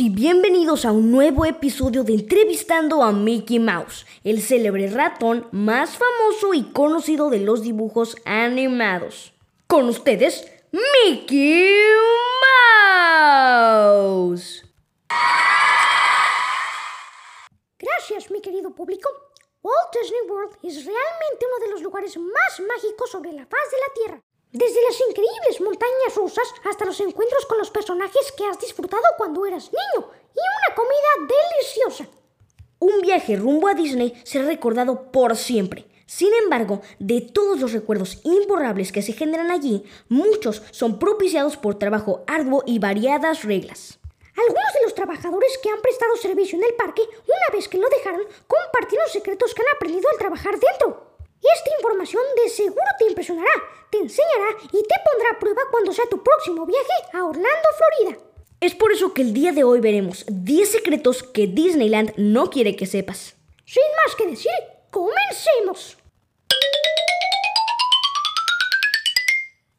y bienvenidos a un nuevo episodio de Entrevistando a Mickey Mouse, el célebre ratón más famoso y conocido de los dibujos animados. Con ustedes, Mickey Mouse. Gracias, mi querido público. Walt Disney World es realmente uno de los lugares más mágicos sobre la faz de la Tierra. Desde las increíbles montañas rusas hasta los encuentros con los personajes que has disfrutado cuando eras niño y una comida deliciosa. Un viaje rumbo a Disney será recordado por siempre. Sin embargo, de todos los recuerdos imborrables que se generan allí, muchos son propiciados por trabajo arduo y variadas reglas. Algunos de los trabajadores que han prestado servicio en el parque, una vez que lo dejaron, compartieron secretos que han aprendido al trabajar dentro. Esta información de seguro te impresionará, te enseñará y te pondrá a prueba cuando sea tu próximo viaje a Orlando, Florida. Es por eso que el día de hoy veremos 10 secretos que Disneyland no quiere que sepas. Sin más que decir, comencemos.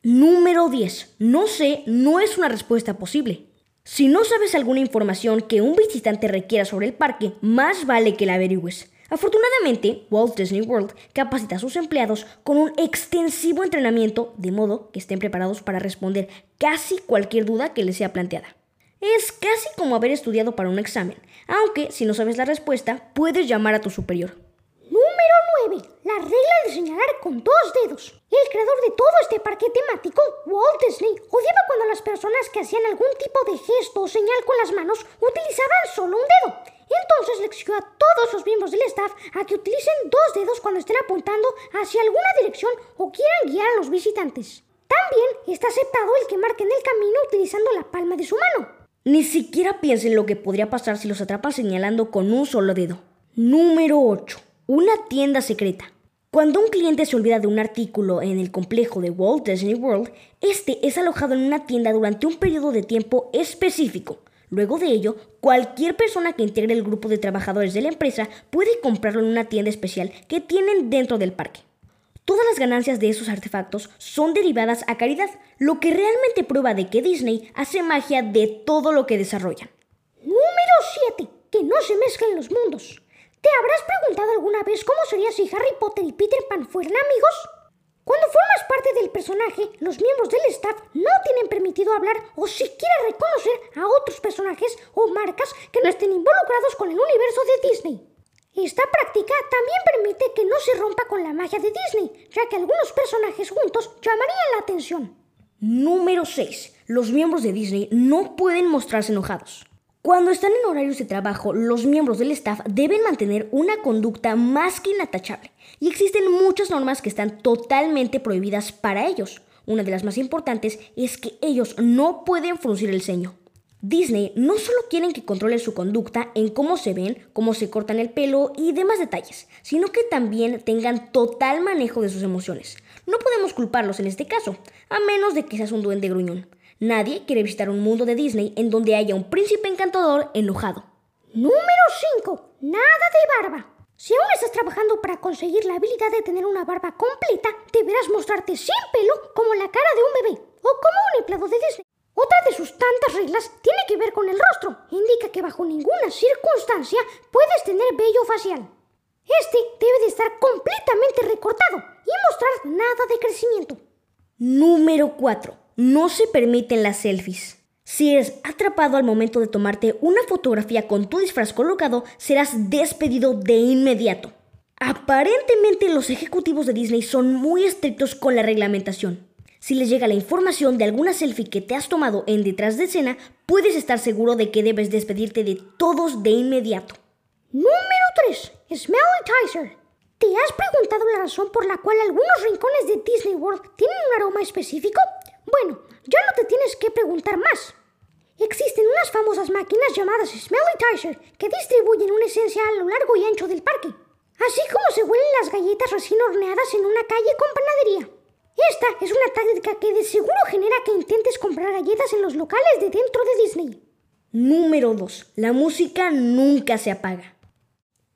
Número 10. No sé no es una respuesta posible. Si no sabes alguna información que un visitante requiera sobre el parque, más vale que la averigües. Afortunadamente, Walt Disney World capacita a sus empleados con un extensivo entrenamiento de modo que estén preparados para responder casi cualquier duda que les sea planteada. Es casi como haber estudiado para un examen, aunque si no sabes la respuesta, puedes llamar a tu superior. Número 9. La regla de señalar con dos dedos. El creador de todo este parque temático, Walt Disney, odiaba cuando las personas que hacían algún tipo de gesto o señal con las manos utilizaban solo un dedo. Entonces le exigió a todos los miembros del staff a que utilicen dos dedos cuando estén apuntando hacia alguna dirección o quieran guiar a los visitantes. También está aceptado el que marquen el camino utilizando la palma de su mano. Ni siquiera piensen lo que podría pasar si los atrapan señalando con un solo dedo. Número 8. Una tienda secreta. Cuando un cliente se olvida de un artículo en el complejo de Walt Disney World, este es alojado en una tienda durante un periodo de tiempo específico. Luego de ello, cualquier persona que integre el grupo de trabajadores de la empresa puede comprarlo en una tienda especial que tienen dentro del parque. Todas las ganancias de esos artefactos son derivadas a caridad, lo que realmente prueba de que Disney hace magia de todo lo que desarrollan. Número 7. Que no se mezclen los mundos. ¿Te habrás preguntado alguna vez cómo sería si Harry Potter y Peter Pan fueran amigos? Cuando formas parte del personaje, los miembros del staff no tienen permitido hablar o siquiera reconocer a otros personajes o marcas que no estén involucrados con el universo de Disney. Esta práctica también permite que no se rompa con la magia de Disney, ya que algunos personajes juntos llamarían la atención. Número 6. Los miembros de Disney no pueden mostrarse enojados. Cuando están en horarios de trabajo, los miembros del staff deben mantener una conducta más que inatachable, y existen muchas normas que están totalmente prohibidas para ellos. Una de las más importantes es que ellos no pueden fruncir el ceño. Disney no solo quieren que controlen su conducta en cómo se ven, cómo se cortan el pelo y demás detalles, sino que también tengan total manejo de sus emociones. No podemos culparlos en este caso, a menos de que seas un duende gruñón. Nadie quiere visitar un mundo de Disney en donde haya un príncipe encantador enojado. Número 5. Nada de barba. Si aún estás trabajando para conseguir la habilidad de tener una barba completa, deberás mostrarte sin pelo como la cara de un bebé o como un empleado de Disney. Otra de sus tantas reglas tiene que ver con el rostro. Indica que bajo ninguna circunstancia puedes tener vello facial. Este debe de estar completamente recortado y mostrar nada de crecimiento. Número 4 no se permiten las selfies. Si eres atrapado al momento de tomarte una fotografía con tu disfraz colocado, serás despedido de inmediato. Aparentemente los ejecutivos de Disney son muy estrictos con la reglamentación. Si les llega la información de alguna selfie que te has tomado en detrás de escena, puedes estar seguro de que debes despedirte de todos de inmediato. Número 3. Smelly ¿Te has preguntado la razón por la cual algunos rincones de Disney World tienen un aroma específico? Bueno, ya no te tienes que preguntar más. Existen unas famosas máquinas llamadas Smelly que distribuyen una esencia a lo largo y ancho del parque, así como se huelen las galletas recién horneadas en una calle con panadería. Esta es una táctica que de seguro genera que intentes comprar galletas en los locales de dentro de Disney. Número 2. La música nunca se apaga.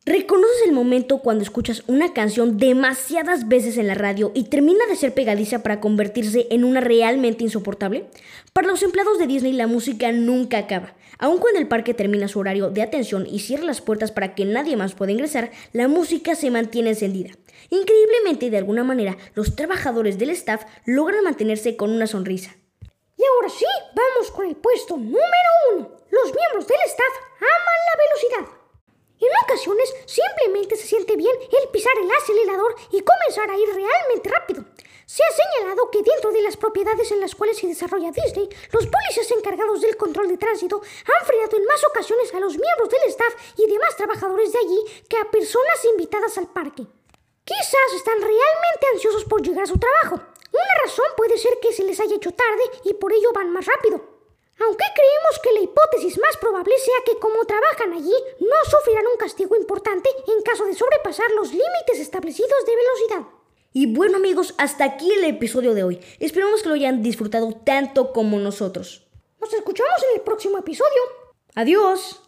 ¿Reconoces el momento cuando escuchas una canción demasiadas veces en la radio y termina de ser pegadiza para convertirse en una realmente insoportable? Para los empleados de Disney la música nunca acaba. Aun cuando el parque termina su horario de atención y cierra las puertas para que nadie más pueda ingresar, la música se mantiene encendida. Increíblemente, de alguna manera, los trabajadores del staff logran mantenerse con una sonrisa. Y ahora sí, vamos con el puesto número uno. Los miembros del staff aman la velocidad. En ocasiones simplemente se siente bien el pisar el acelerador y comenzar a ir realmente rápido. Se ha señalado que dentro de las propiedades en las cuales se desarrolla Disney, los policías encargados del control de tránsito han frenado en más ocasiones a los miembros del staff y demás trabajadores de allí que a personas invitadas al parque. Quizás están realmente ansiosos por llegar a su trabajo. Una razón puede ser que se les haya hecho tarde y por ello van más rápido. Aunque creemos que la hipótesis más probable sea que como trabajan allí, no sufrirán un castigo importante en caso de sobrepasar los límites establecidos de velocidad. Y bueno amigos, hasta aquí el episodio de hoy. Esperamos que lo hayan disfrutado tanto como nosotros. Nos escuchamos en el próximo episodio. Adiós.